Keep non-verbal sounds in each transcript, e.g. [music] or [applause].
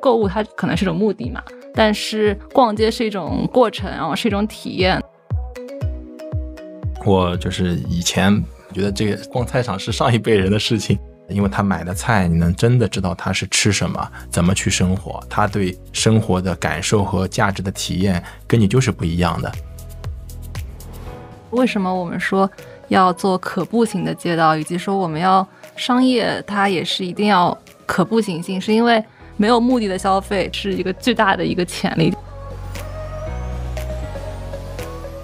购物它可能是一种目的嘛，但是逛街是一种过程，然后是一种体验。我就是以前觉得这个逛菜场是上一辈人的事情，因为他买的菜，你能真的知道他是吃什么，怎么去生活，他对生活的感受和价值的体验跟你就是不一样的。为什么我们说要做可步行的街道，以及说我们要商业，它也是一定要可步行性，是因为没有目的的消费是一个巨大的一个潜力。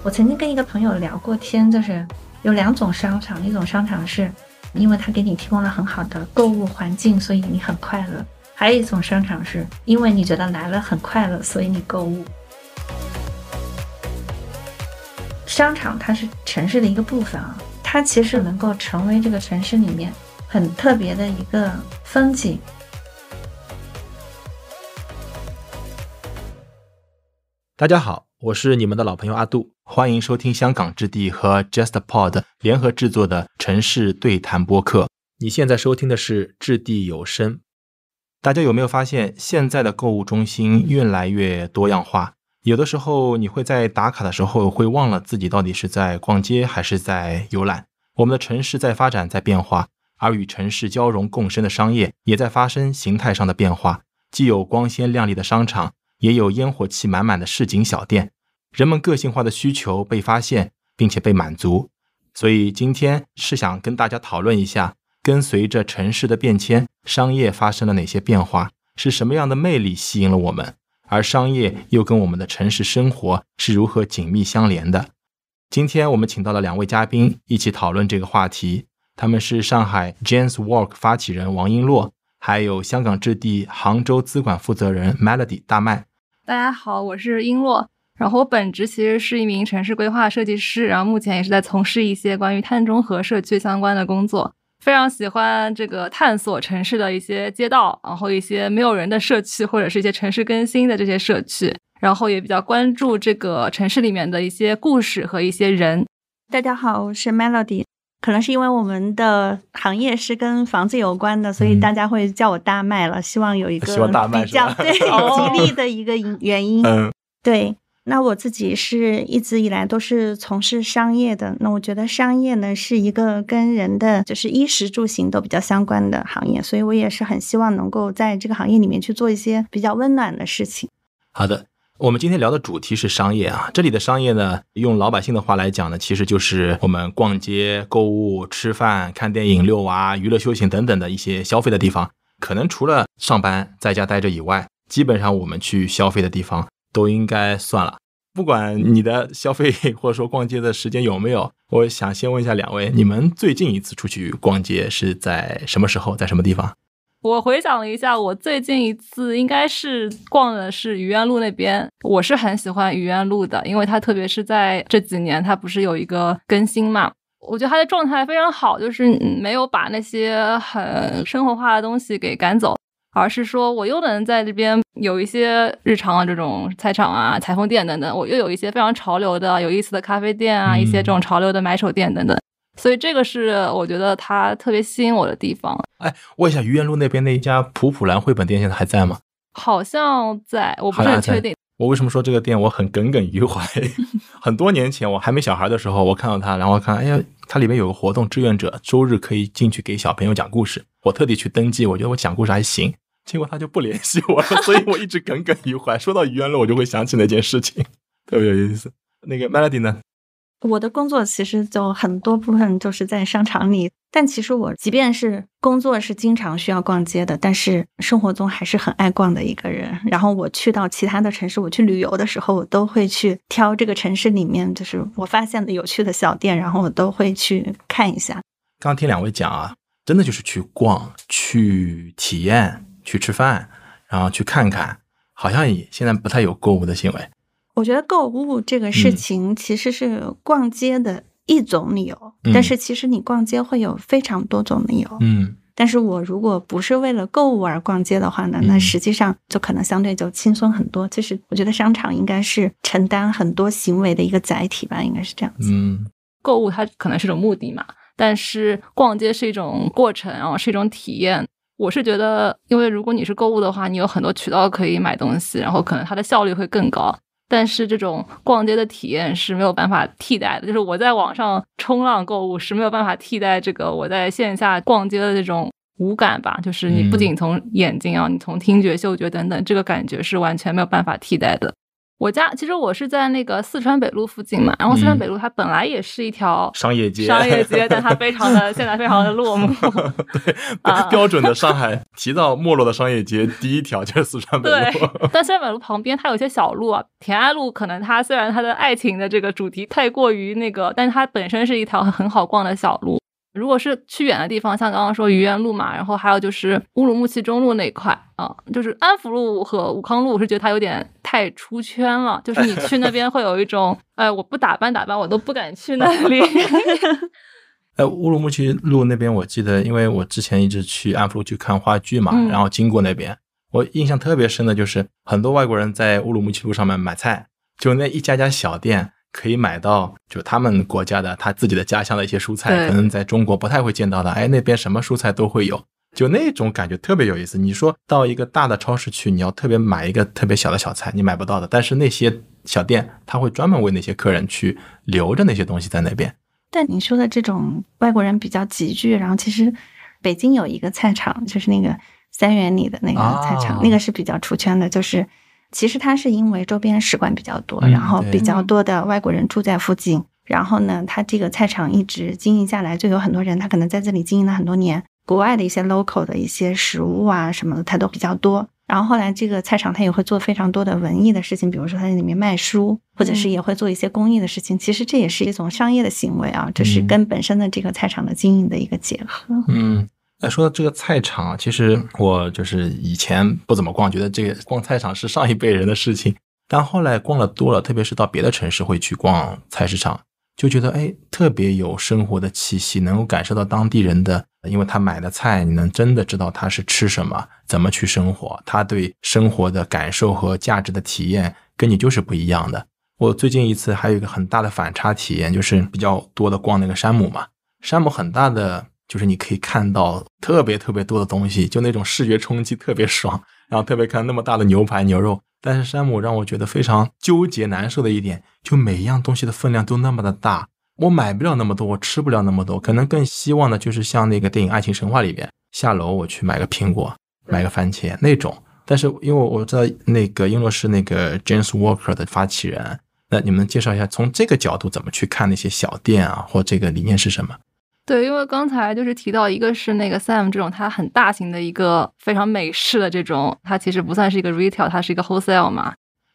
我曾经跟一个朋友聊过天，就是有两种商场，一种商场是因为它给你提供了很好的购物环境，所以你很快乐；还有一种商场是因为你觉得来了很快乐，所以你购物。商场它是城市的一个部分啊，它其实能够成为这个城市里面很特别的一个风景。大家好，我是你们的老朋友阿杜，欢迎收听香港置地和 JustPod 联合制作的城市对谈播客。你现在收听的是掷地有声。大家有没有发现，现在的购物中心越来越多样化？有的时候你会在打卡的时候会忘了自己到底是在逛街还是在游览。我们的城市在发展，在变化，而与城市交融共生的商业也在发生形态上的变化。既有光鲜亮丽的商场，也有烟火气满满的市井小店。人们个性化的需求被发现，并且被满足。所以今天是想跟大家讨论一下，跟随着城市的变迁，商业发生了哪些变化？是什么样的魅力吸引了我们？而商业又跟我们的城市生活是如何紧密相连的？今天我们请到了两位嘉宾一起讨论这个话题，他们是上海 James Walk 发起人王璎珞，还有香港置地杭州资管负责人 Melody 大麦。大家好，我是璎珞，然后我本职其实是一名城市规划设计师，然后目前也是在从事一些关于碳中和社区相关的工作。非常喜欢这个探索城市的一些街道，然后一些没有人的社区，或者是一些城市更新的这些社区，然后也比较关注这个城市里面的一些故事和一些人。大家好，我是 Melody。可能是因为我们的行业是跟房子有关的，所以大家会叫我大麦了。希望有一个比较对 [laughs] 吉利的一个原因。嗯，对。那我自己是一直以来都是从事商业的，那我觉得商业呢是一个跟人的就是衣食住行都比较相关的行业，所以我也是很希望能够在这个行业里面去做一些比较温暖的事情。好的，我们今天聊的主题是商业啊，这里的商业呢，用老百姓的话来讲呢，其实就是我们逛街、购物、吃饭、看电影、遛娃、娱乐休闲等等的一些消费的地方。可能除了上班在家待着以外，基本上我们去消费的地方。都应该算了，不管你的消费或者说逛街的时间有没有，我想先问一下两位，你们最近一次出去逛街是在什么时候，在什么地方？我回想了一下，我最近一次应该是逛的是愚园路那边。我是很喜欢愚园路的，因为它特别是在这几年，它不是有一个更新嘛，我觉得它的状态非常好，就是没有把那些很生活化的东西给赶走。而是说，我又能在这边有一些日常的这种菜场啊、裁缝店等等，我又有一些非常潮流的、有意思的咖啡店啊，一些这种潮流的买手店等等。所以这个是我觉得它特别吸引我的地方。哎，问一下愚园路那边那一家普普兰绘本店现在还在吗？好像在，我不是很确定。我为什么说这个店我很耿耿于怀？[laughs] 很多年前我还没小孩的时候，我看到它，然后看，哎呀，它里面有个活动，志愿者周日可以进去给小朋友讲故事。我特地去登记，我觉得我讲故事还行。结果他就不联系我了，所以我一直耿耿于怀。说到愚园路，我就会想起那件事情，特别有意思。那个 Melody 呢？我的工作其实就很多部分就是在商场里，但其实我即便是工作是经常需要逛街的，但是生活中还是很爱逛的一个人。然后我去到其他的城市，我去旅游的时候，我都会去挑这个城市里面就是我发现的有趣的小店，然后我都会去看一下。刚听两位讲啊，真的就是去逛、去体验。去吃饭，然后去看看，好像也现在不太有购物的行为。我觉得购物这个事情其实是逛街的一种理由，但是其实你逛街会有非常多种理由。嗯，但是我如果不是为了购物而逛街的话呢，那实际上就可能相对就轻松很多。其实我觉得商场应该是承担很多行为的一个载体吧，应该是这样子。嗯，购物它可能是种目的嘛，但是逛街是一种过程，然后是一种体验。我是觉得，因为如果你是购物的话，你有很多渠道可以买东西，然后可能它的效率会更高。但是这种逛街的体验是没有办法替代的，就是我在网上冲浪购物是没有办法替代这个我在线下逛街的这种无感吧。就是你不仅从眼睛啊，你从听觉、嗅觉等等，这个感觉是完全没有办法替代的。我家其实我是在那个四川北路附近嘛，然后四川北路它本来也是一条商业街，商业街，但它 [laughs] 非常的现在非常的落寞。[laughs] 对，标准的上海提到没落的商业街，第一条就是四川北路。对，但四川北路旁边它有些小路啊，田安路可能它虽然它的爱情的这个主题太过于那个，但是它本身是一条很好逛的小路。如果是去远的地方，像刚刚说愚园路嘛，然后还有就是乌鲁木齐中路那一块啊，就是安福路和武康路，我是觉得它有点太出圈了。就是你去那边会有一种，哎，我不打扮打扮，我都不敢去那里。哎，[laughs] 乌鲁木齐路那边，我记得，因为我之前一直去安福路去看话剧嘛，然后经过那边，我印象特别深的就是很多外国人在乌鲁木齐路上面买菜，就那一家家小店。可以买到，就他们国家的他自己的家乡的一些蔬菜，可能在中国不太会见到的。哎，那边什么蔬菜都会有，就那种感觉特别有意思。你说到一个大的超市去，你要特别买一个特别小的小菜，你买不到的。但是那些小店，他会专门为那些客人去留着那些东西在那边。但你说的这种外国人比较集聚，然后其实北京有一个菜场，就是那个三元里的那个菜场，那个是比较出圈的，就是。其实它是因为周边使馆比较多，然后比较多的外国人住在附近，然后呢，它这个菜场一直经营下来，就有很多人他可能在这里经营了很多年，国外的一些 local 的一些食物啊什么的，它都比较多。然后后来这个菜场它也会做非常多的文艺的事情，比如说它在里面卖书，或者是也会做一些公益的事情。其实这也是一种商业的行为啊，这是跟本身的这个菜场的经营的一个结合。嗯。那说到这个菜场，其实我就是以前不怎么逛，觉得这个逛菜场是上一辈人的事情。但后来逛了多了，特别是到别的城市会去逛菜市场，就觉得哎，特别有生活的气息，能够感受到当地人的，因为他买的菜，你能真的知道他是吃什么，怎么去生活，他对生活的感受和价值的体验跟你就是不一样的。我最近一次还有一个很大的反差体验，就是比较多的逛那个山姆嘛，山姆很大的。就是你可以看到特别特别多的东西，就那种视觉冲击特别爽。然后特别看那么大的牛排牛肉，但是山姆让我觉得非常纠结难受的一点，就每一样东西的分量都那么的大，我买不了那么多，我吃不了那么多。可能更希望的就是像那个电影《爱情神话》里边，下楼我去买个苹果，买个番茄那种。但是因为我知道那个英洛是那个 James Walker 的发起人，那你们介绍一下从这个角度怎么去看那些小店啊，或这个理念是什么？对，因为刚才就是提到，一个是那个 Sam 这种，它很大型的一个非常美式的这种，它其实不算是一个 retail，它是一个 wholesale 嘛。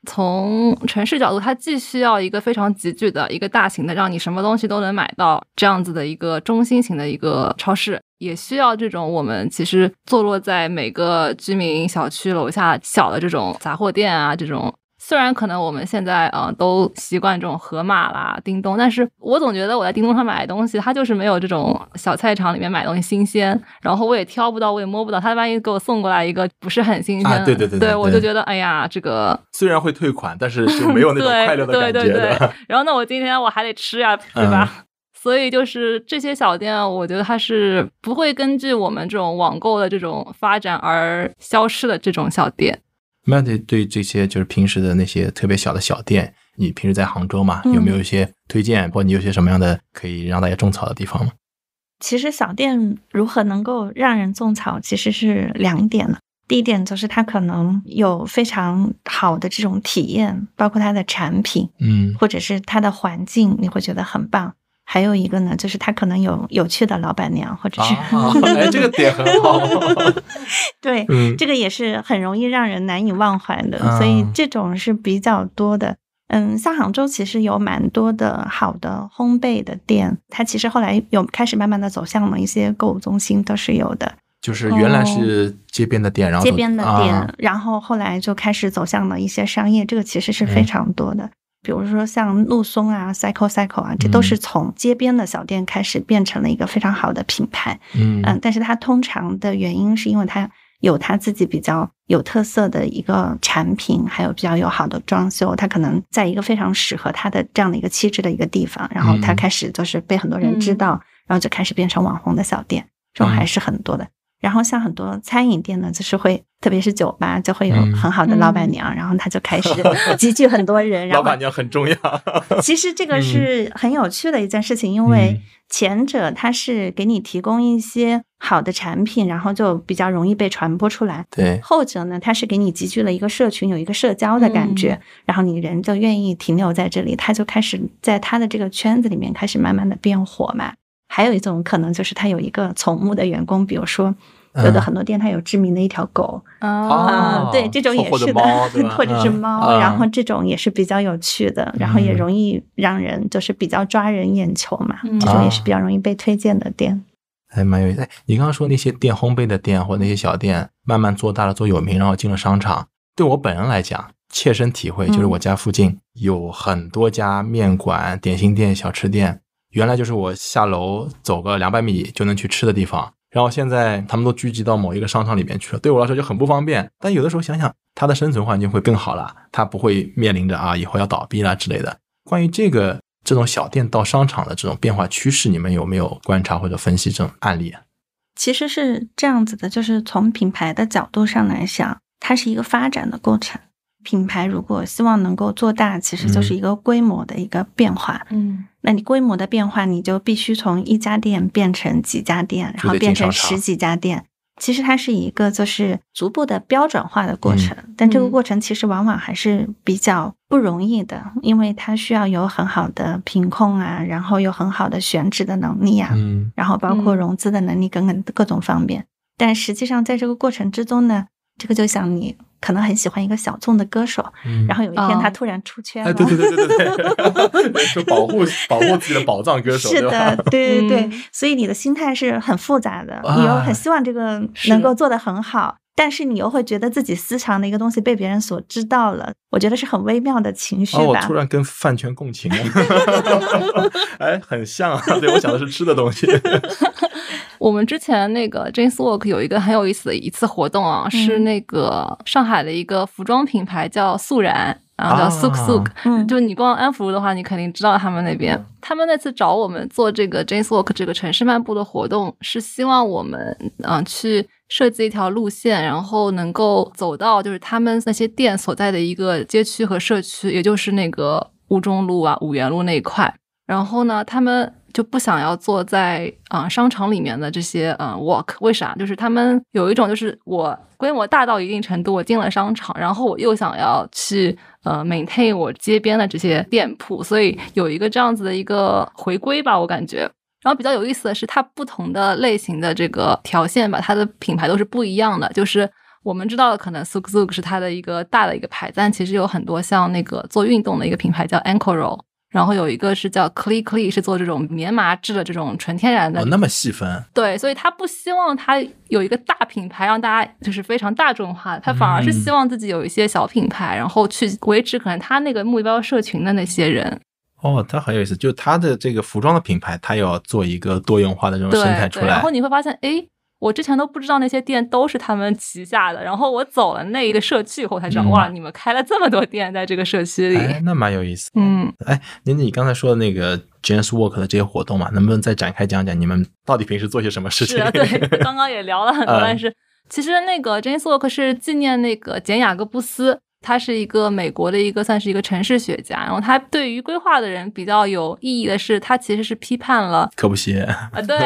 从城市角度，它既需要一个非常集聚的一个大型的，让你什么东西都能买到这样子的一个中心型的一个超市，也需要这种我们其实坐落在每个居民小区楼下小的这种杂货店啊，这种。虽然可能我们现在啊都习惯这种盒马啦、叮咚，但是我总觉得我在叮咚上买东西，它就是没有这种小菜场里面买东西新鲜。然后我也挑不到，我也摸不到，他万一给我送过来一个不是很新鲜，对对对，对我就觉得哎呀，这个虽然会退款，但是就没有那种快乐的感觉的。然后那我今天我还得吃呀，对吧？所以就是这些小店，我觉得它是不会根据我们这种网购的这种发展而消失的这种小店。Mandy 对这些就是平时的那些特别小的小店，你平时在杭州嘛，有没有一些推荐，或你有些什么样的可以让大家种草的地方吗？其实小店如何能够让人种草，其实是两点呢。第一点就是它可能有非常好的这种体验，包括它的产品，嗯，或者是它的环境，你会觉得很棒。还有一个呢，就是他可能有有趣的老板娘，或者是哎，这个点很好。[laughs] 对，这个也是很容易让人难以忘怀的，所以这种是比较多的。嗯，像杭州其实有蛮多的好的烘焙的店，它其实后来有开始慢慢的走向了一些购物中心，都是有的。就是原来是街边的店，然后街边的店，然后后来就开始走向了一些商业，这个其实是非常多的。比如说像陆松啊、Cycle Cycle 啊，这都是从街边的小店开始变成了一个非常好的品牌。嗯。嗯，但是它通常的原因是因为它有它自己比较有特色的一个产品，还有比较友好的装修，它可能在一个非常适合它的这样的一个气质的一个地方，然后它开始就是被很多人知道，然后就开始变成网红的小店，这种还是很多的。然后像很多餐饮店呢，就是会，特别是酒吧，就会有很好的老板娘，然后他就开始 [laughs] 集聚很多人。老板娘很重要。其实这个是很有趣的一件事情，因为前者他是给你提供一些好的产品，然后就比较容易被传播出来。对。后者呢，他是给你集聚了一个社群，有一个社交的感觉，然后你人就愿意停留在这里，他就开始在他的这个圈子里面开始慢慢的变火嘛。还有一种可能就是他有一个宠物的员工，比如说。有的很多店，它有知名的一条狗啊，对，这种也是的，[laughs] 或者是猫，然后这种也是比较有趣的，然后也容易让人就是比较抓人眼球嘛，这种也是比较容易被推荐的店，还蛮有意思。你刚刚说那些店，烘焙的店或那些小店，慢慢做大了，做有名，然后进了商场。对我本人来讲，切身体会就是我家附近有很多家面馆、点心店、小吃店，原来就是我下楼走个两百米就能去吃的地方。然后现在他们都聚集到某一个商场里面去了，对我来说就很不方便。但有的时候想想，它的生存环境会更好了，它不会面临着啊以后要倒闭啦之类的。关于这个这种小店到商场的这种变化趋势，你们有没有观察或者分析这种案例啊？其实是这样子的，就是从品牌的角度上来想，它是一个发展的过程。品牌如果希望能够做大，其实就是一个规模的一个变化。嗯，那你规模的变化，你就必须从一家店变成几家店，然后变成十几家店。其实它是一个就是逐步的标准化的过程，但这个过程其实往往还是比较不容易的，因为它需要有很好的品控啊，然后有很好的选址的能力啊，然后包括融资的能力等等各种方面。但实际上在这个过程之中呢，这个就像你。可能很喜欢一个小众的歌手，然后有一天他突然出圈了，对对对对对对，就保护保护自己的宝藏歌手，是的，对对对，所以你的心态是很复杂的，你又很希望这个能够做得很好，但是你又会觉得自己私藏的一个东西被别人所知道了，我觉得是很微妙的情绪吧。我突然跟饭圈共情了，哎，很像啊，对我想的是吃的东西。我们之前那个 Jane's Walk 有一个很有意思的一次活动啊，是那个上海的一个服装品牌叫素然，然后叫 Suk Suk，就你逛安福路的话，你肯定知道他们那边。他们那次找我们做这个 Jane's Walk 这个城市漫步的活动，是希望我们嗯去设计一条路线，然后能够走到就是他们那些店所在的一个街区和社区，也就是那个吴中路啊、五原路那一块。然后呢，他们。就不想要坐在啊商场里面的这些呃 walk，为啥？就是他们有一种就是我规模大到一定程度，我进了商场，然后我又想要去呃 maintain 我街边的这些店铺，所以有一个这样子的一个回归吧，我感觉。然后比较有意思的是，它不同的类型的这个条线吧，它的品牌都是不一样的。就是我们知道的，可能 Suk Suk 是它的一个大的一个牌，但其实有很多像那个做运动的一个品牌叫 Ankle Roll。然后有一个是叫 Clee Clee，是做这种棉麻质的这种纯天然的。哦，那么细分。对，所以他不希望他有一个大品牌让大家就是非常大众化，他反而是希望自己有一些小品牌，然后去维持可能他那个目标社群的那些人。哦，他很有意思，就他的这个服装的品牌，他要做一个多元化的这种生态出来。然后你会发现，哎。我之前都不知道那些店都是他们旗下的，然后我走了那一个社区以后才知道，哇，你们开了这么多店在这个社区里，那蛮有意思。嗯，哎，那你刚才说的那个 James Walk 的这些活动嘛，能不能再展开讲讲你们到底平时做些什么事情？对，[laughs] 刚刚也聊了很多，但是其实那个 James Walk 是纪念那个简雅各布斯。他是一个美国的一个算是一个城市学家，然后他对于规划的人比较有意义的是，他其实是批判了科布西啊，对，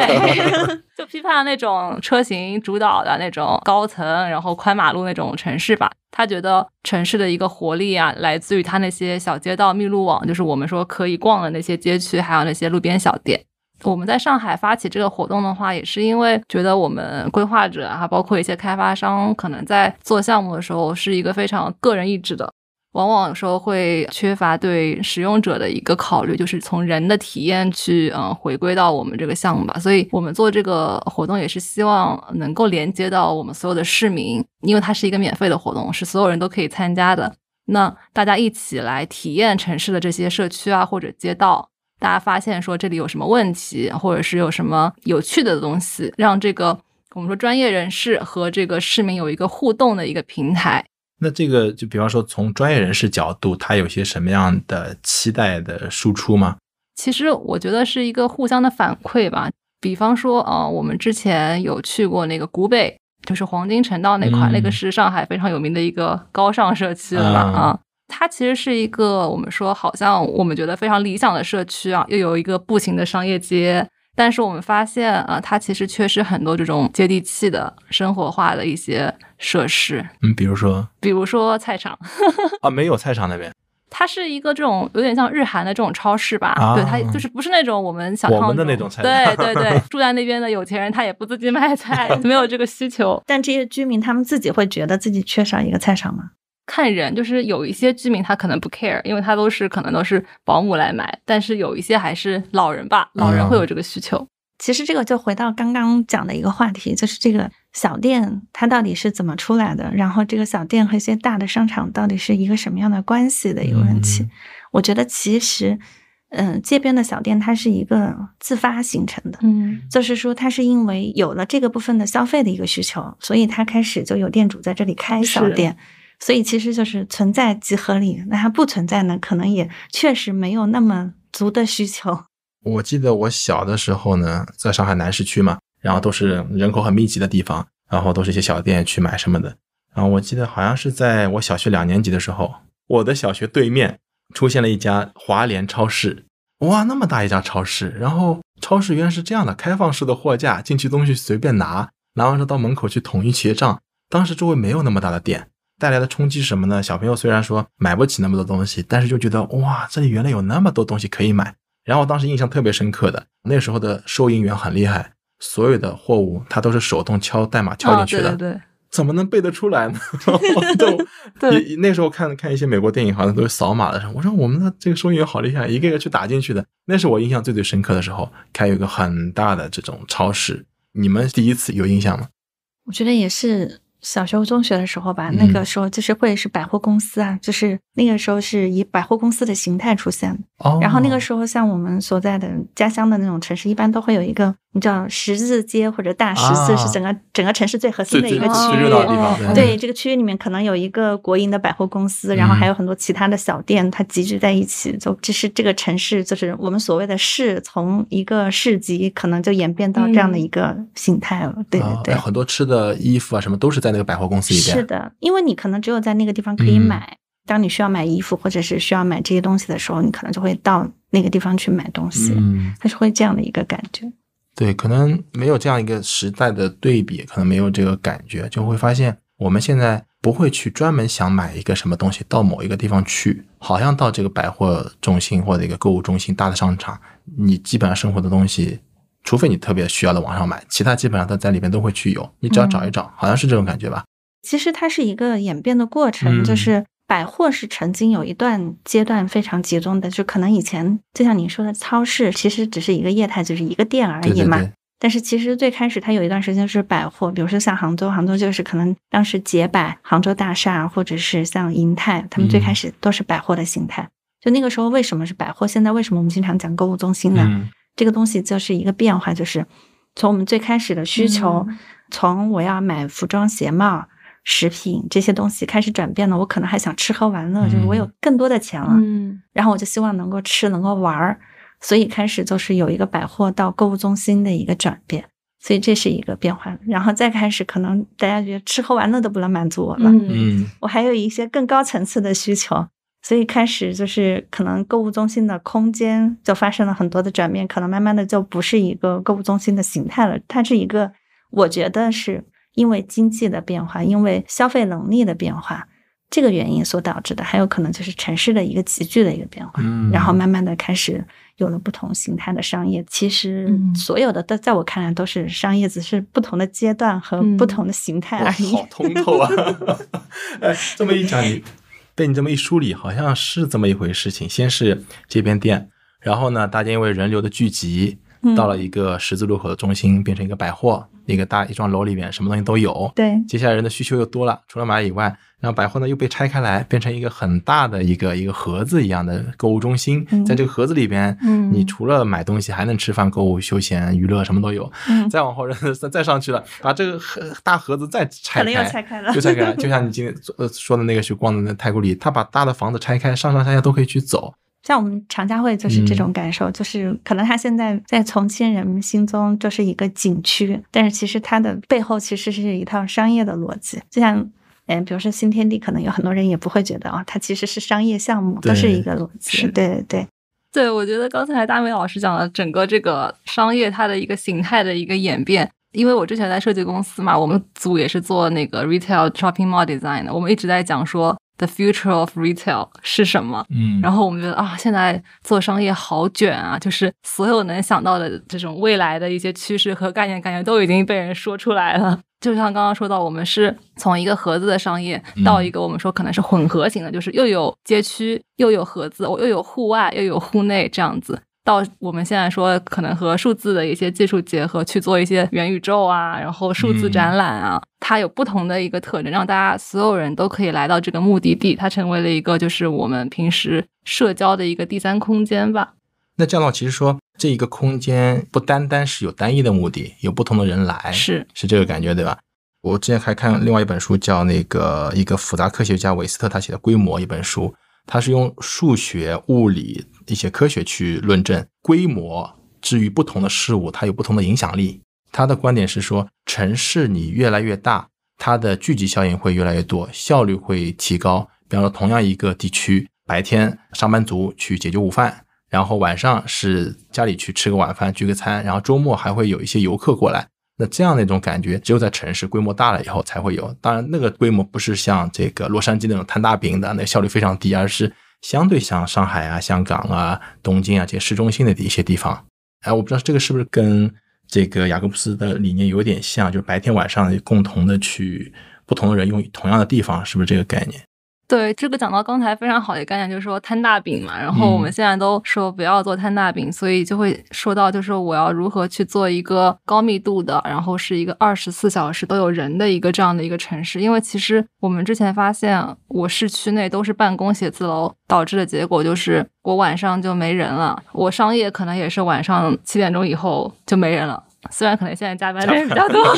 [laughs] 就批判了那种车型主导的那种高层，然后宽马路那种城市吧。他觉得城市的一个活力啊，来自于他那些小街道、密路网，就是我们说可以逛的那些街区，还有那些路边小店。我们在上海发起这个活动的话，也是因为觉得我们规划者啊，包括一些开发商，可能在做项目的时候是一个非常个人意志的，往往有时候会缺乏对使用者的一个考虑，就是从人的体验去嗯回归到我们这个项目吧。所以我们做这个活动也是希望能够连接到我们所有的市民，因为它是一个免费的活动，是所有人都可以参加的。那大家一起来体验城市的这些社区啊，或者街道。大家发现说这里有什么问题，或者是有什么有趣的东西，让这个我们说专业人士和这个市民有一个互动的一个平台。那这个就比方说从专业人士角度，他有些什么样的期待的输出吗？其实我觉得是一个互相的反馈吧。比方说，呃，我们之前有去过那个古北，就是黄金城道那块，那个是上海非常有名的一个高尚社区了啊。它其实是一个我们说好像我们觉得非常理想的社区啊，又有一个步行的商业街。但是我们发现啊，它其实缺失很多这种接地气的生活化的一些设施。嗯，比如说，比如说菜场 [laughs] 啊，没有菜场那边。它是一个这种有点像日韩的这种超市吧？对，它就是不是那种我们想象的那种菜。对对对，[laughs] 住在那边的有钱人他也不自己买菜，[laughs] 没有这个需求。但这些居民他们自己会觉得自己缺少一个菜场吗？看人，就是有一些居民他可能不 care，因为他都是可能都是保姆来买，但是有一些还是老人吧，老人会有这个需求。其实这个就回到刚刚讲的一个话题，就是这个小店它到底是怎么出来的，然后这个小店和一些大的商场到底是一个什么样的关系的一个问题。我觉得其实，嗯，街边的小店它是一个自发形成的，嗯，就是说它是因为有了这个部分的消费的一个需求，所以它开始就有店主在这里开小店。所以其实就是存在即合理，那它不存在呢，可能也确实没有那么足的需求。我记得我小的时候呢，在上海南市区嘛，然后都是人口很密集的地方，然后都是一些小店去买什么的。然后我记得好像是在我小学两年级的时候，我的小学对面出现了一家华联超市，哇，那么大一家超市，然后超市原来是这样的，开放式的货架，进去东西随便拿，拿完之后到门口去统一结账。当时周围没有那么大的店。带来的冲击是什么呢？小朋友虽然说买不起那么多东西，但是就觉得哇，这里原来有那么多东西可以买。然后当时印象特别深刻的，那时候的收银员很厉害，所有的货物他都是手动敲代码敲进去的，对，怎么能背得出来呢？都 [laughs] 对，那时候看看一些美国电影，好像都是扫码的时候，我说我们的这个收银员好厉害，一个一个去打进去的。那是我印象最最深刻的时候，开有一个很大的这种超市。你们第一次有印象吗？我觉得也是。小学、中学的时候吧，那个时候就是会是百货公司啊，就是那个时候是以百货公司的形态出现。哦。然后那个时候，像我们所在的家乡的那种城市，一般都会有一个，你知道十字街或者大十字是整个整个城市最核心的一个区域。对，这个区域里面可能有一个国营的百货公司，然后还有很多其他的小店，它集聚在一起，就这是这个城市，就是我们所谓的市，从一个市集可能就演变到这样的一个形态了。对对对。很多吃的衣服啊，什么都是在。那个百货公司里边是的，因为你可能只有在那个地方可以买。当你需要买衣服或者是需要买这些东西的时候，你可能就会到那个地方去买东西。嗯，它是会这样的一个感觉。对，可能没有这样一个时代的对比，可能没有这个感觉，就会发现我们现在不会去专门想买一个什么东西到某一个地方去，好像到这个百货中心或者一个购物中心、大的商场，你基本上生活的东西。除非你特别需要的网上买，其他基本上它在里面都会去有，你只要找一找，好像是这种感觉吧。其实它是一个演变的过程，就是百货是曾经有一段阶段非常集中的，就可能以前就像你说的，超市其实只是一个业态，就是一个店而已嘛。但是其实最开始它有一段时间是百货，比如说像杭州，杭州就是可能当时捷百、杭州大厦，或者是像银泰，他们最开始都是百货的形态。就那个时候为什么是百货？现在为什么我们经常讲购物中心呢？这个东西就是一个变化，就是从我们最开始的需求，从我要买服装、鞋帽、食品这些东西开始转变了。我可能还想吃喝玩乐，就是我有更多的钱了，嗯，然后我就希望能够吃，能够玩儿，所以开始就是有一个百货到购物中心的一个转变，所以这是一个变化。然后再开始，可能大家觉得吃喝玩乐都不能满足我了，嗯，我还有一些更高层次的需求。所以开始就是可能购物中心的空间就发生了很多的转变，可能慢慢的就不是一个购物中心的形态了，它是一个，我觉得是因为经济的变化，因为消费能力的变化这个原因所导致的，还有可能就是城市的一个急剧的一个变化，然后慢慢的开始有了不同形态的商业。其实所有的都在我看来都是商业，只是不同的阶段和不同的形态而已。好通透啊！[laughs] 哎，这么一讲你。被你这么一梳理，好像是这么一回事情。先是街边店，然后呢，大家因为人流的聚集，到了一个十字路口的中心，变成一个百货，一个大一幢楼里面，什么东西都有。对，接下来人的需求又多了，除了买以外。然后百货呢又被拆开来，变成一个很大的一个一个盒子一样的购物中心。在这个盒子里边，你除了买东西，还能吃饭、购物、休闲、娱乐，什么都有。再往后，[laughs] 人再再上去了，把这个大盒子再拆开，又拆开了，就开，就像你今天呃说的那个去逛的那太古里，他把大的房子拆开，上上下下都可以去走。像我们常家汇就是这种感受，就是可能它现在在重庆人们心中就是一个景区，但是其实它的背后其实是一套商业的逻辑。就像，嗯，比如说新天地，可能有很多人也不会觉得哦，它其实是商业项目，都是一个逻辑。对对对，对我觉得刚才大美老师讲的整个这个商业它的一个形态的一个演变，因为我之前在设计公司嘛，我们组也是做那个 retail shopping mall design 的，我们一直在讲说。The future of retail 是什么？嗯，然后我们觉得啊，现在做商业好卷啊，就是所有能想到的这种未来的一些趋势和概念，感觉都已经被人说出来了。就像刚刚说到，我们是从一个盒子的商业到一个我们说可能是混合型的，就是又有街区，又有盒子，我又有户外，又有户内这样子。到我们现在说，可能和数字的一些技术结合去做一些元宇宙啊，然后数字展览啊，它有不同的一个特征，让大家所有人都可以来到这个目的地，它成为了一个就是我们平时社交的一个第三空间吧。那这样的话，其实说这一个空间不单单是有单一的目的，有不同的人来，是是这个感觉对吧？我之前还看另外一本书，叫那个一个复杂科学家韦斯特他写的《规模》一本书。他是用数学、物理一些科学去论证规模，至于不同的事物，它有不同的影响力。他的观点是说，城市你越来越大，它的聚集效应会越来越多，效率会提高。比方说，同样一个地区，白天上班族去解决午饭，然后晚上是家里去吃个晚饭、聚个餐，然后周末还会有一些游客过来。那这样的一种感觉，只有在城市规模大了以后才会有。当然，那个规模不是像这个洛杉矶那种摊大饼的，那效率非常低，而是相对像上海啊、香港啊、东京啊这些市中心的一些地方。哎，我不知道这个是不是跟这个雅各布斯的理念有点像，就是白天晚上共同的去不同的人用同样的地方，是不是这个概念？对这个讲到刚才非常好的概念，就是说摊大饼嘛。然后我们现在都说不要做摊大饼，所以就会说到，就是我要如何去做一个高密度的，然后是一个二十四小时都有人的一个这样的一个城市。因为其实我们之前发现，我市区内都是办公写字楼，导致的结果就是我晚上就没人了。我商业可能也是晚上七点钟以后就没人了，虽然可能现在加班的人比较多。[laughs]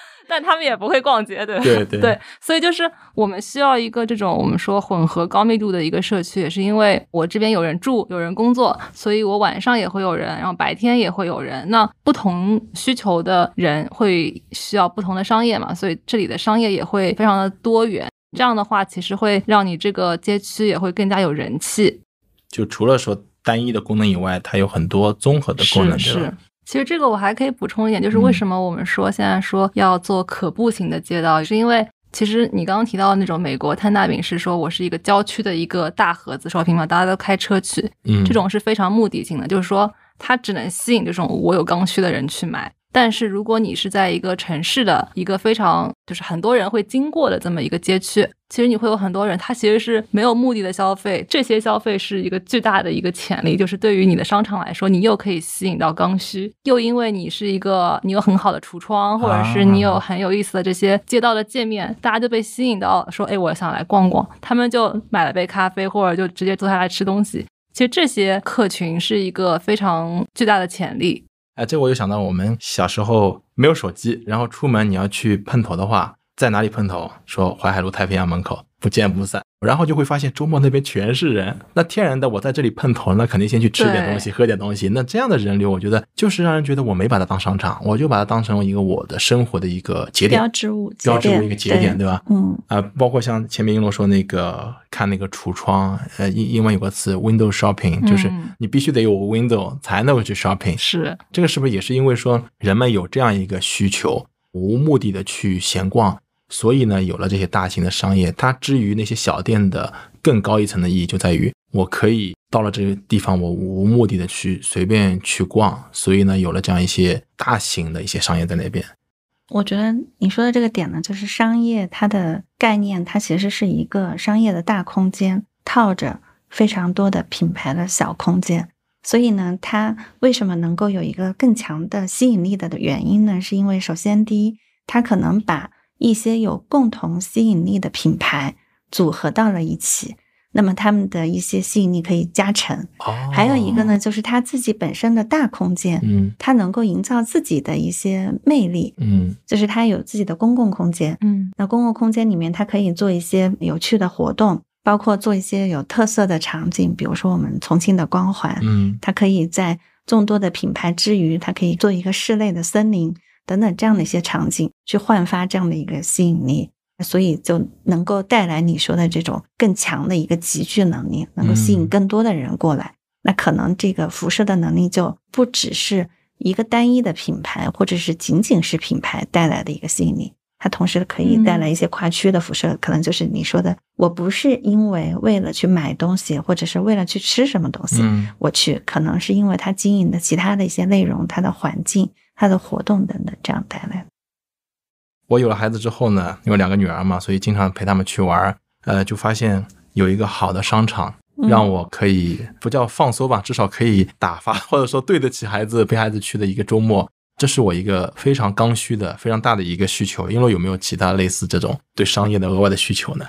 [laughs] 但他们也不会逛街，对对对对，所以就是我们需要一个这种我们说混合高密度的一个社区，也是因为我这边有人住，有人工作，所以我晚上也会有人，然后白天也会有人。那不同需求的人会需要不同的商业嘛，所以这里的商业也会非常的多元。这样的话，其实会让你这个街区也会更加有人气。就除了说单一的功能以外，它有很多综合的功能，对吧？其实这个我还可以补充一点，就是为什么我们说现在说要做可步行的街道，是因为其实你刚刚提到的那种美国摊大饼是说我是一个郊区的一个大盒子 shopping 嘛，大家都开车去，嗯，这种是非常目的性的，就是说它只能吸引这种我有刚需的人去买。但是如果你是在一个城市的一个非常就是很多人会经过的这么一个街区，其实你会有很多人，他其实是没有目的的消费，这些消费是一个巨大的一个潜力，就是对于你的商场来说，你又可以吸引到刚需，又因为你是一个你有很好的橱窗，或者是你有很有意思的这些街道的界面，大家就被吸引到说，哎，我想来逛逛，他们就买了杯咖啡，或者就直接坐下来吃东西。其实这些客群是一个非常巨大的潜力。哎，这我又想到我们小时候没有手机，然后出门你要去碰头的话，在哪里碰头？说淮海路太平洋门口，不见不散。然后就会发现周末那边全是人，那天然的我在这里碰头，那肯定先去吃点东西，喝点东西。那这样的人流，我觉得就是让人觉得我没把它当商场，我就把它当成一个我的生活的一个节点，标志物，标志物一个节点，对吧？嗯啊，包括像前面英龙说那个看那个橱窗，呃，英英文有个词 window shopping，就是你必须得有 window 才能够去 shopping。是这个是不是也是因为说人们有这样一个需求，无目的的去闲逛？所以呢，有了这些大型的商业，它之于那些小店的更高一层的意义，就在于我可以到了这个地方，我无目的的去随便去逛。所以呢，有了这样一些大型的一些商业在那边。我觉得你说的这个点呢，就是商业它的概念，它其实是一个商业的大空间，套着非常多的品牌的小空间。所以呢，它为什么能够有一个更强的吸引力的的原因呢？是因为首先第一，它可能把一些有共同吸引力的品牌组合到了一起，那么他们的一些吸引力可以加成。哦，还有一个呢，就是他自己本身的大空间，嗯，他能够营造自己的一些魅力，嗯，就是他有自己的公共空间，嗯，那公共空间里面，它可以做一些有趣的活动，包括做一些有特色的场景，比如说我们重庆的光环，嗯，它可以在众多的品牌之余，它可以做一个室内的森林等等这样的一些场景，去焕发这样的一个吸引力，所以就能够带来你说的这种更强的一个集聚能力，能够吸引更多的人过来。那可能这个辐射的能力就不只是一个单一的品牌，或者是仅仅是品牌带来的一个吸引力。它同时可以带来一些跨区的辐射，可能就是你说的，我不是因为为了去买东西，或者是为了去吃什么东西，我去，可能是因为它经营的其他的一些内容、它的环境、它的活动等等这样带来。我有了孩子之后呢，有两个女儿嘛，所以经常陪他们去玩，呃，就发现有一个好的商场，让我可以不叫放松吧，至少可以打发，或者说对得起孩子陪孩子去的一个周末。这是我一个非常刚需的、非常大的一个需求。因为有没有其他类似这种对商业的额外的需求呢？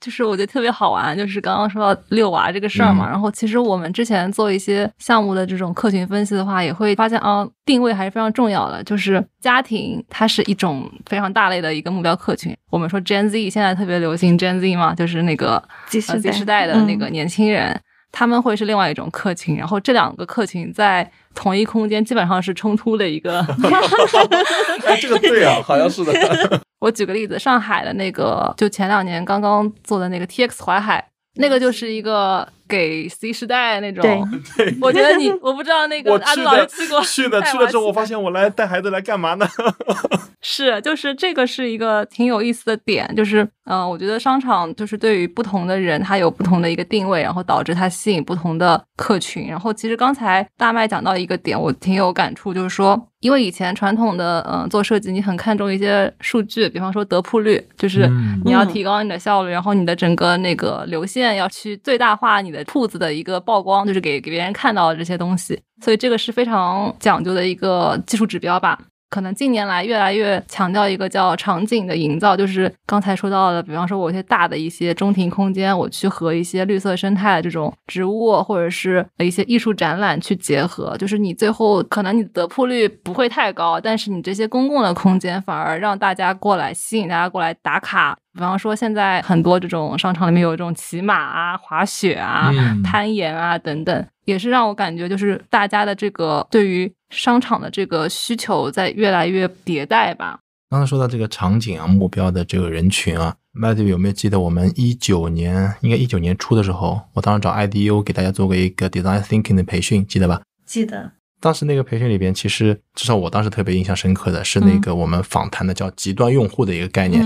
就是我觉得特别好玩，就是刚刚说到遛娃这个事儿嘛。然后其实我们之前做一些项目的这种客群分析的话，也会发现啊，定位还是非常重要的。就是家庭，它是一种非常大类的一个目标客群。我们说 Gen Z 现在特别流行 Gen Z 嘛，就是那个 Z 时代的那个年轻人。他们会是另外一种客情，然后这两个客情在同一空间基本上是冲突的一个。[laughs] 哎，这个对啊，好像是的。[laughs] 我举个例子，上海的那个，就前两年刚刚做的那个 TX 淮海，那个就是一个。给 C 时代那种，对，我觉得你，我不知道那个阿杜老师去过，去的去了之后，我发现我来带孩子来干嘛呢？[laughs] [laughs] 是，就是这个是一个挺有意思的点，就是嗯，我觉得商场就是对于不同的人，它有不同的一个定位，然后导致它吸引不同的客群。然后其实刚才大麦讲到一个点，我挺有感触，就是说，因为以前传统的嗯做设计，你很看重一些数据，比方说得铺率，就是你要提高你的效率，然后你的整个那个流线要去最大化你的。铺子的一个曝光，就是给给别人看到的这些东西，所以这个是非常讲究的一个技术指标吧。可能近年来越来越强调一个叫场景的营造，就是刚才说到的，比方说我一些大的一些中庭空间，我去和一些绿色生态的这种植物或者是一些艺术展览去结合，就是你最后可能你的得铺率不会太高，但是你这些公共的空间反而让大家过来吸引大家过来打卡。比方说，现在很多这种商场里面有这种骑马啊、滑雪啊、攀岩啊等等，也是让我感觉就是大家的这个对于商场的这个需求在越来越迭代吧。刚才说到这个场景啊、目标的这个人群啊，Matthew 有没有记得我们一九年，应该一九年初的时候，我当时找 IDU 给大家做过一个 Design Thinking 的培训，记得吧？记得。当时那个培训里边，其实至少我当时特别印象深刻的是那个我们访谈的叫极端用户的一个概念。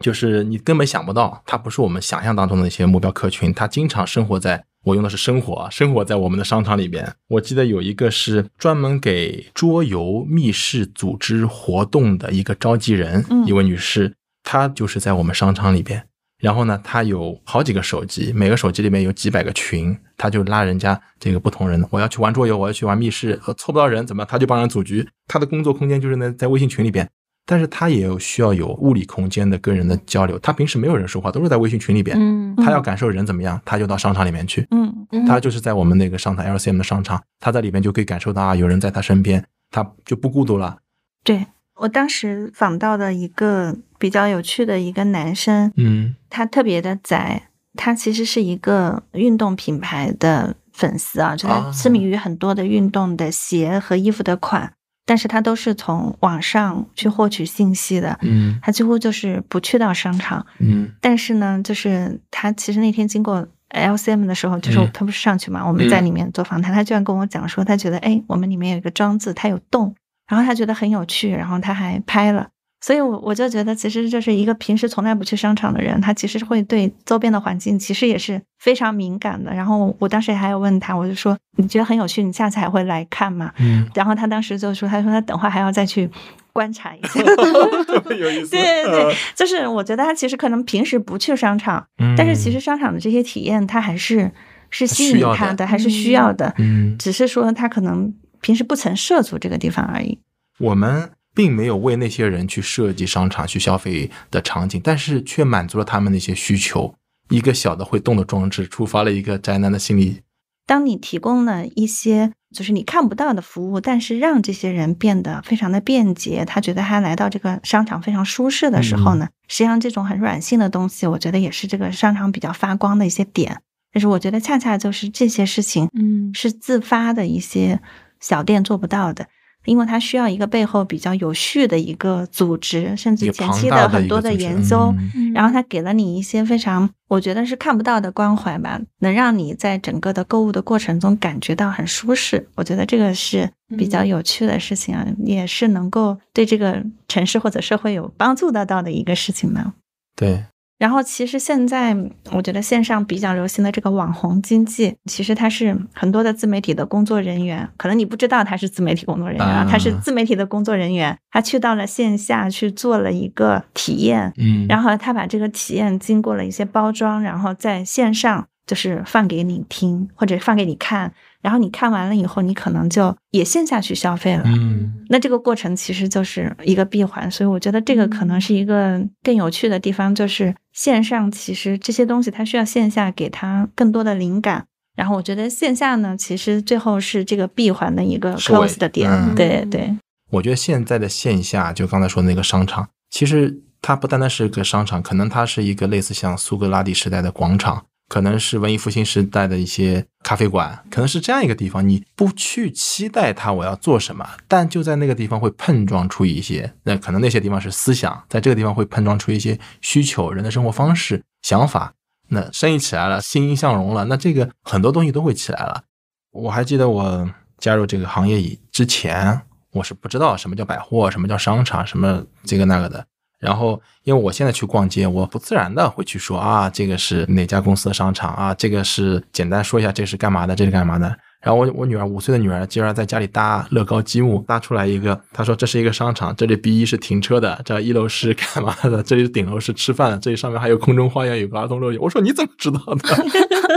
就是你根本想不到，它不是我们想象当中的那些目标客群，它经常生活在我用的是生活，生活在我们的商场里边。我记得有一个是专门给桌游密室组织活动的一个召集人，一位女士，她就是在我们商场里边。然后呢，她有好几个手机，每个手机里面有几百个群，她就拉人家这个不同人，我要去玩桌游，我要去玩密室，凑不到人怎么，她就帮人组局。她的工作空间就是那在微信群里边。但是他也有需要有物理空间的跟人的交流，他平时没有人说话，都是在微信群里边。嗯，他要感受人怎么样，他就到商场里面去。嗯，他就是在我们那个商场 LCM 的商场，他在里面就可以感受到啊，有人在他身边，他就不孤独了。对我当时访到的一个比较有趣的一个男生，嗯，他特别的宅，他其实是一个运动品牌的粉丝啊，就他痴迷于很多的运动的鞋和衣服的款。但是他都是从网上去获取信息的，嗯，他几乎就是不去到商场，嗯。但是呢，就是他其实那天经过 LCM 的时候，就是他不是上去嘛，我们在里面做访谈，他居然跟我讲说，他觉得哎，我们里面有一个装置，它有洞，然后他觉得很有趣，然后他还拍了。所以，我我就觉得，其实就是一个平时从来不去商场的人，他其实会对周边的环境其实也是非常敏感的。然后，我当时还有问他，我就说：“你觉得很有趣，你下次还会来看吗？”嗯。然后他当时就说：“他说他等会还要再去观察一下。[laughs] ”有意思。[laughs] 对对对，就是我觉得他其实可能平时不去商场，但是其实商场的这些体验，他还是是吸引他的，还是需要的。嗯。只是说他可能平时不曾涉足这个地方而已。我们。并没有为那些人去设计商场去消费的场景，但是却满足了他们那些需求。一个小的会动的装置，触发了一个宅男的心理。当你提供了一些就是你看不到的服务，但是让这些人变得非常的便捷，他觉得他来到这个商场非常舒适的时候呢，实际上这种很软性的东西，我觉得也是这个商场比较发光的一些点。但是我觉得恰恰就是这些事情，嗯，是自发的一些小店做不到的。因为它需要一个背后比较有序的一个组织，甚至前期的很多的研究，然后它给了你一些非常，我觉得是看不到的关怀吧，能让你在整个的购物的过程中感觉到很舒适。我觉得这个是比较有趣的事情啊，也是能够对这个城市或者社会有帮助得到的一个事情嘛。对。然后，其实现在我觉得线上比较流行的这个网红经济，其实它是很多的自媒体的工作人员，可能你不知道他是自媒体工作人员啊，他是自媒体的工作人员，他去到了线下去做了一个体验，嗯，然后他把这个体验经过了一些包装，然后在线上就是放给你听或者放给你看。然后你看完了以后，你可能就也线下去消费了。嗯，那这个过程其实就是一个闭环，所以我觉得这个可能是一个更有趣的地方，就是线上其实这些东西它需要线下给它更多的灵感，然后我觉得线下呢，其实最后是这个闭环的一个 close 的点。对对，我觉得现在的线下就刚才说的那个商场，其实它不单单是个商场，可能它是一个类似像苏格拉底时代的广场。可能是文艺复兴时代的一些咖啡馆，可能是这样一个地方。你不去期待它我要做什么，但就在那个地方会碰撞出一些。那可能那些地方是思想，在这个地方会碰撞出一些需求、人的生活方式、想法。那生意起来了，欣欣向荣了，那这个很多东西都会起来了。我还记得我加入这个行业以之前，我是不知道什么叫百货，什么叫商场，什么这个那个的。然后，因为我现在去逛街，我不自然的会去说啊，这个是哪家公司的商场啊，这个是简单说一下这是干嘛的，这是干嘛的。然后我我女儿五岁的女儿竟然在家里搭乐高积木，搭出来一个，她说这是一个商场，这里 B 一是停车的，这一楼是干嘛的，这里顶楼是吃饭的，这里上面还有空中花园，有个儿童乐园。我说你怎么知道的？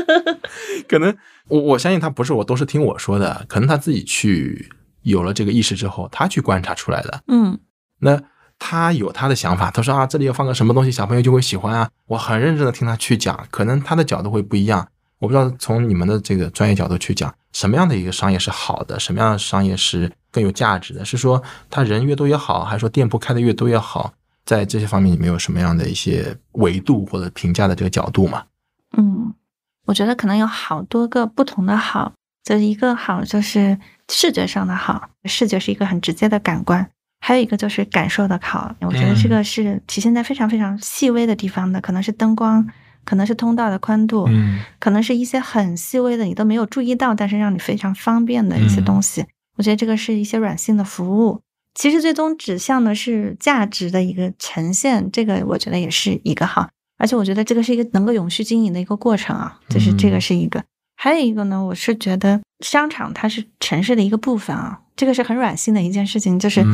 [laughs] 可能我我相信她不是我都是听我说的，可能她自己去有了这个意识之后，她去观察出来的。嗯，那。他有他的想法，他说啊，这里要放个什么东西，小朋友就会喜欢啊。我很认真的听他去讲，可能他的角度会不一样。我不知道从你们的这个专业角度去讲，什么样的一个商业是好的，什么样的商业是更有价值的？是说他人越多越好，还是说店铺开的越多越好？在这些方面，你们有什么样的一些维度或者评价的这个角度吗？嗯，我觉得可能有好多个不同的好。就是一个好就是视觉上的好，视觉是一个很直接的感官。还有一个就是感受的考，我觉得这个是体现在非常非常细微的地方的，可能是灯光，可能是通道的宽度，嗯，可能是一些很细微的你都没有注意到，但是让你非常方便的一些东西。我觉得这个是一些软性的服务，其实最终指向的是价值的一个呈现，这个我觉得也是一个哈。而且我觉得这个是一个能够永续经营的一个过程啊，就是这个是一个。还有一个呢，我是觉得商场它是城市的一个部分啊，这个是很软性的一件事情，就是。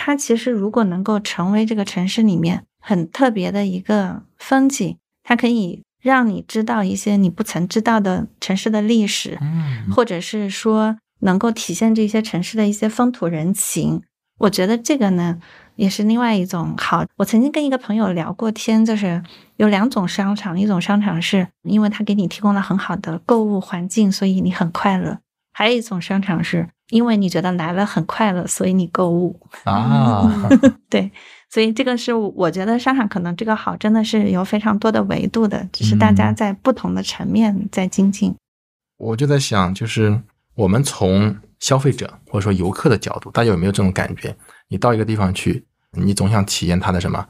它其实如果能够成为这个城市里面很特别的一个风景，它可以让你知道一些你不曾知道的城市的历史，嗯，或者是说能够体现这些城市的一些风土人情。我觉得这个呢也是另外一种好。我曾经跟一个朋友聊过天，就是有两种商场，一种商场是因为它给你提供了很好的购物环境，所以你很快乐；还有一种商场是。因为你觉得来了很快乐，所以你购物啊。[laughs] 对，所以这个是我觉得商场可能这个好，真的是有非常多的维度的，只是大家在不同的层面在精进。我就在想，就是我们从消费者或者说游客的角度，大家有没有这种感觉？你到一个地方去，你总想体验它的什么？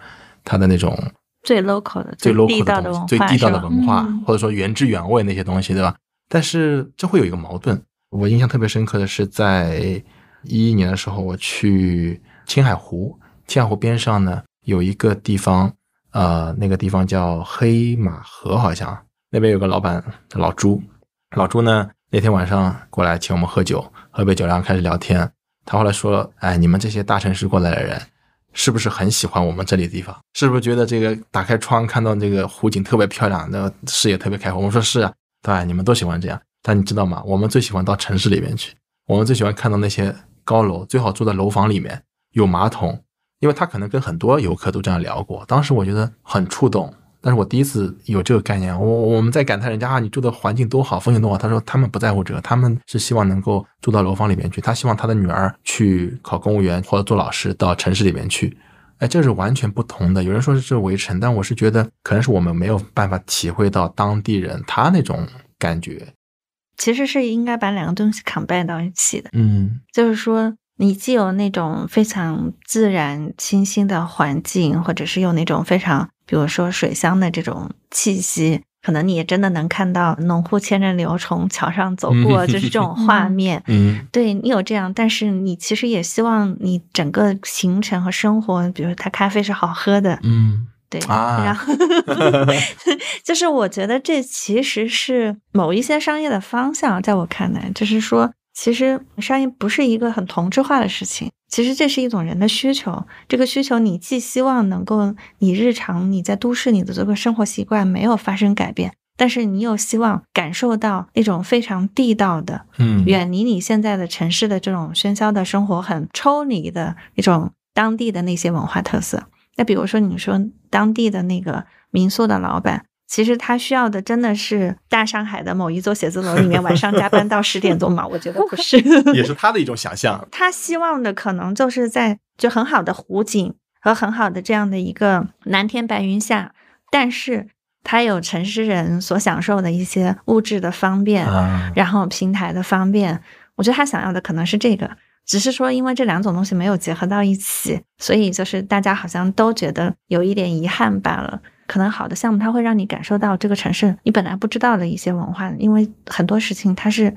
它的那种最 local 的、最 local 的东西、最地道的文化，或者说原汁原味那些东西，对吧？但是这会有一个矛盾。我印象特别深刻的是，在一一年的时候，我去青海湖，青海湖边上呢有一个地方，呃，那个地方叫黑马河，好像那边有个老板老朱，老朱呢那天晚上过来请我们喝酒，喝杯酒，然后开始聊天。他后来说：“哎，你们这些大城市过来的人，是不是很喜欢我们这里的地方？是不是觉得这个打开窗看到这个湖景特别漂亮，那视野特别开阔？”我们说是啊，对，你们都喜欢这样。但你知道吗？我们最喜欢到城市里面去，我们最喜欢看到那些高楼，最好住在楼房里面，有马桶。因为他可能跟很多游客都这样聊过，当时我觉得很触动，但是我第一次有这个概念。我我们在感叹人家啊，你住的环境多好，风景多好。他说他们不在乎这个，他们是希望能够住到楼房里面去。他希望他的女儿去考公务员或者做老师到城市里面去。哎，这是完全不同的。有人说是围城，但我是觉得可能是我们没有办法体会到当地人他那种感觉。其实是应该把两个东西 combine 到一起的。嗯，就是说。你既有那种非常自然清新的环境，或者是有那种非常，比如说水乡的这种气息，可能你也真的能看到农户牵着牛从桥上走过，就是这种画面。嗯，对你有这样，但是你其实也希望你整个行程和生活，比如他咖啡是好喝的。嗯，对啊，然后 [laughs] 就是我觉得这其实是某一些商业的方向，在我看来，就是说。其实商业不是一个很同质化的事情，其实这是一种人的需求。这个需求，你既希望能够你日常你在都市你的这个生活习惯没有发生改变，但是你又希望感受到那种非常地道的，嗯，远离你现在的城市的这种喧嚣的生活，很抽离的那种当地的那些文化特色。那比如说，你说当地的那个民宿的老板。其实他需要的真的是大上海的某一座写字楼里面晚上加班到十点钟吗？我觉得不是，[laughs] 也是他的一种想象。他希望的可能就是在就很好的湖景和很好的这样的一个蓝天白云下，但是他有城市人所享受的一些物质的方便，然后平台的方便。我觉得他想要的可能是这个，只是说因为这两种东西没有结合到一起，所以就是大家好像都觉得有一点遗憾罢了。可能好的项目，它会让你感受到这个城市你本来不知道的一些文化，因为很多事情它是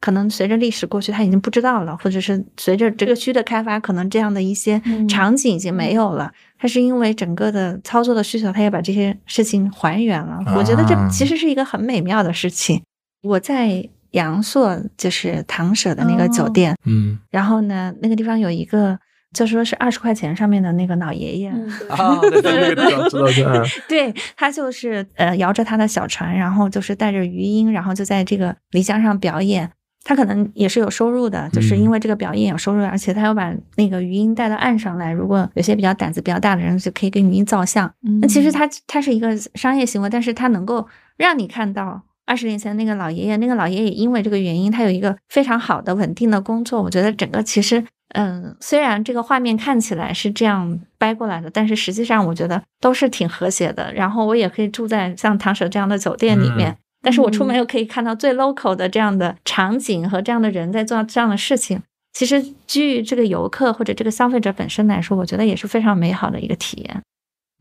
可能随着历史过去，它已经不知道了，或者是随着这个区的开发，可能这样的一些场景已经没有了。它是因为整个的操作的需求，它也把这些事情还原了。我觉得这其实是一个很美妙的事情。我在阳朔，就是唐舍的那个酒店，嗯，然后呢，那个地方有一个。就说是二十块钱上面的那个老爷爷啊，对对对，[laughs] 对他就是呃摇着他的小船，然后就是带着余音，然后就在这个漓江上表演。他可能也是有收入的，就是因为这个表演有收入，而且他要把那个余音带到岸上来。如果有些比较胆子比较大的人，就可以给余音照相。那其实他他是一个商业行为，但是他能够让你看到二十年前那个老爷爷，那个老爷爷因为这个原因，他有一个非常好的稳定的工作。我觉得整个其实。嗯，虽然这个画面看起来是这样掰过来的，但是实际上我觉得都是挺和谐的。然后我也可以住在像唐舍这样的酒店里面，但是我出门又可以看到最 local 的这样的场景和这样的人在做这样的事情。其实基于这个游客或者这个消费者本身来说，我觉得也是非常美好的一个体验。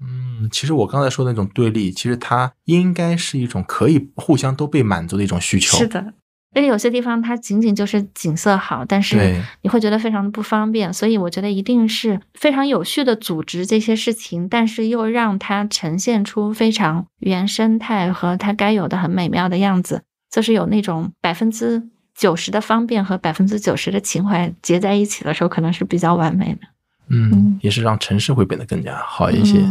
嗯，其实我刚才说的那种对立，其实它应该是一种可以互相都被满足的一种需求。是的。而且有些地方它仅仅就是景色好，但是你会觉得非常的不方便，所以我觉得一定是非常有序的组织这些事情，但是又让它呈现出非常原生态和它该有的很美妙的样子，就是有那种百分之九十的方便和百分之九十的情怀结在一起的时候，可能是比较完美的。嗯，也是让城市会变得更加好一些。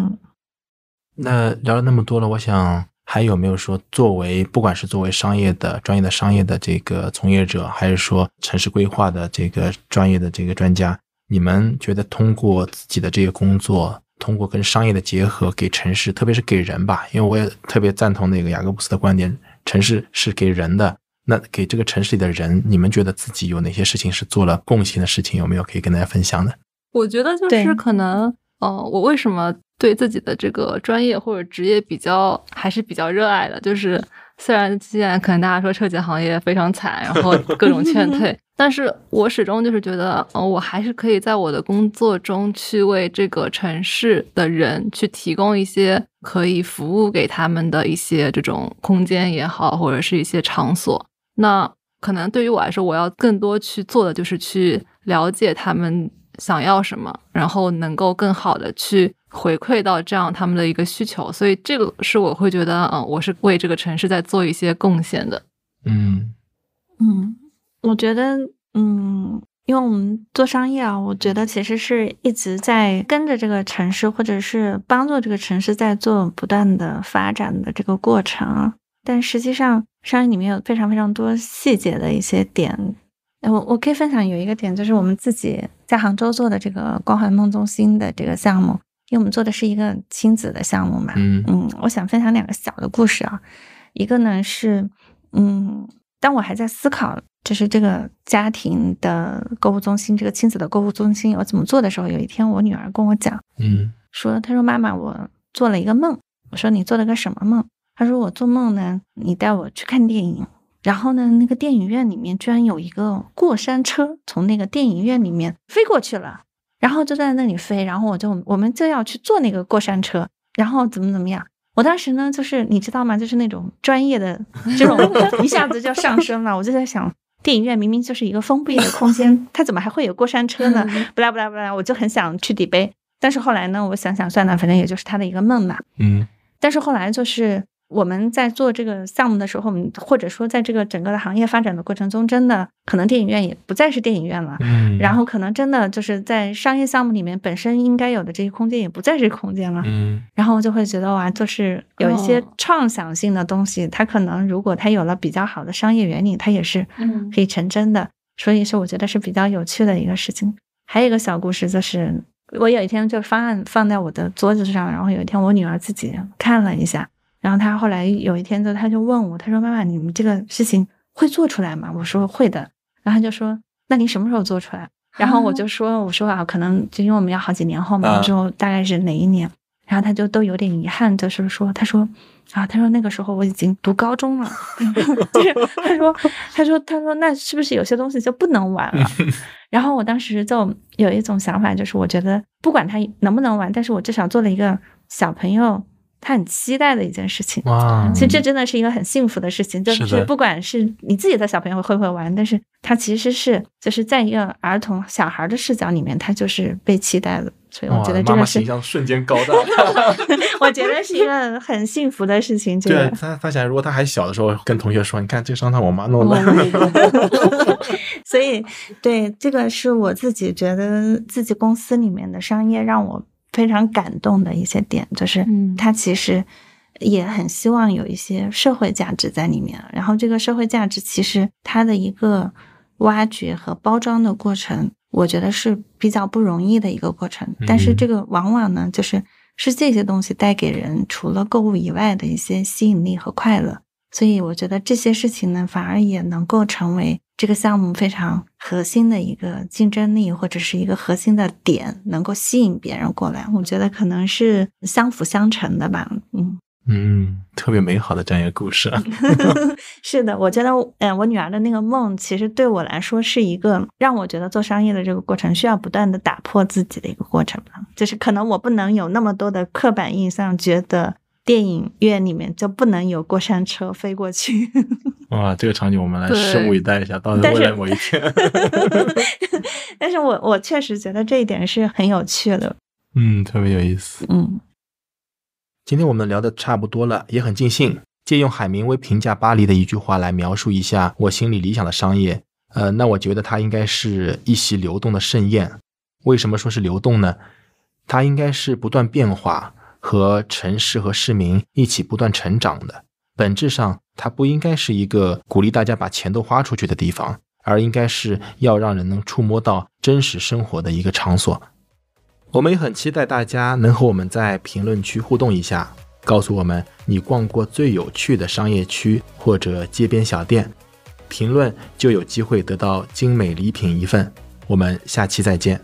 那聊了那么多了，我想。还有没有说，作为不管是作为商业的专业的商业的这个从业者，还是说城市规划的这个专业的这个专家，你们觉得通过自己的这个工作，通过跟商业的结合，给城市，特别是给人吧，因为我也特别赞同那个雅各布斯的观点，城市是给人的。那给这个城市里的人，你们觉得自己有哪些事情是做了贡献的事情？有没有可以跟大家分享的？我觉得就是可能，呃，我为什么？对自己的这个专业或者职业比较还是比较热爱的，就是虽然现在可能大家说车企行业非常惨，然后各种劝 [laughs] 退，但是我始终就是觉得，嗯，我还是可以在我的工作中去为这个城市的人去提供一些可以服务给他们的一些这种空间也好，或者是一些场所。那可能对于我来说，我要更多去做的就是去了解他们想要什么，然后能够更好的去。回馈到这样他们的一个需求，所以这个是我会觉得，嗯，我是为这个城市在做一些贡献的。嗯嗯，我觉得，嗯，因为我们做商业啊，我觉得其实是一直在跟着这个城市，或者是帮助这个城市在做不断的发展的这个过程。但实际上，商业里面有非常非常多细节的一些点。我我可以分享有一个点，就是我们自己在杭州做的这个光环梦中心的这个项目。因为我们做的是一个亲子的项目嘛。嗯嗯，我想分享两个小的故事啊。一个呢是，嗯，当我还在思考，就是这个家庭的购物中心，这个亲子的购物中心我怎么做的时候，有一天我女儿跟我讲，嗯，说她说妈妈，我做了一个梦。我说你做了个什么梦？她说我做梦呢，你带我去看电影。然后呢，那个电影院里面居然有一个过山车从那个电影院里面飞过去了，然后就在那里飞，然后我就我们就要去坐那个过山车，然后怎么怎么样？我当时呢，就是你知道吗？就是那种专业的这种 [laughs] 一下子就上升了。我就在想，电影院明明就是一个封闭的空间，它怎么还会有过山车呢？[laughs] 不啦不啦不啦，我就很想去底杯，但是后来呢，我想想算了，反正也就是他的一个梦嘛。嗯，但是后来就是。我们在做这个项目的时候，或者说在这个整个的行业发展的过程中，真的可能电影院也不再是电影院了。嗯，然后可能真的就是在商业项目里面本身应该有的这些空间也不再是空间了。嗯，然后我就会觉得哇，就是有一些创想性的东西，它可能如果它有了比较好的商业原理，它也是可以成真的。所以是我觉得是比较有趣的一个事情。还有一个小故事就是，我有一天就方案放在我的桌子上，然后有一天我女儿自己看了一下。然后他后来有一天就他就问我，他说：“妈妈，你们这个事情会做出来吗？”我说：“会的。”然后他就说：“那你什么时候做出来？”然后我就说：“我说啊，可能就因为我们要好几年后嘛，我说大概是哪一年？”然后他就都有点遗憾，就是说：“他说啊，他说那个时候我已经读高中了。[laughs] ”就是他说：“他说他说那是不是有些东西就不能玩了？[laughs] ”然后我当时就有一种想法，就是我觉得不管他能不能玩，但是我至少做了一个小朋友。他很期待的一件事情，哇！其实这真的是一个很幸福的事情，就是不管是你自己的小朋友会不会玩，但是他其实是就是在一个儿童小孩的视角里面，他就是被期待的，所以我觉得这个形象瞬间高大，[laughs] 我觉得是一个很幸福的事情。对他发现，如果他还小的时候跟同学说：“你看这商场我妈弄的。[laughs] ”所以，对这个是我自己觉得自己公司里面的商业让我。非常感动的一些点，就是他其实也很希望有一些社会价值在里面。然后这个社会价值，其实它的一个挖掘和包装的过程，我觉得是比较不容易的一个过程。但是这个往往呢，就是是这些东西带给人除了购物以外的一些吸引力和快乐。所以我觉得这些事情呢，反而也能够成为。这个项目非常核心的一个竞争力，或者是一个核心的点，能够吸引别人过来，我觉得可能是相辅相成的吧。嗯嗯，特别美好的这样一个故事。[laughs] 是的，我觉得，嗯，我女儿的那个梦，其实对我来说是一个让我觉得做商业的这个过程需要不断的打破自己的一个过程吧。就是可能我不能有那么多的刻板印象，觉得。电影院里面就不能有过山车飞过去。[laughs] 哇，这个场景我们来拭目以待一下，到未来某一天。[laughs] 但是我我确实觉得这一点是很有趣的。嗯，特别有意思。嗯，今天我们聊的差不多了，也很尽兴。借用海明威评价巴黎的一句话来描述一下我心里理想的商业，呃，那我觉得它应该是一席流动的盛宴。为什么说是流动呢？它应该是不断变化。和城市和市民一起不断成长的，本质上它不应该是一个鼓励大家把钱都花出去的地方，而应该是要让人能触摸到真实生活的一个场所。我们也很期待大家能和我们在评论区互动一下，告诉我们你逛过最有趣的商业区或者街边小店，评论就有机会得到精美礼品一份。我们下期再见。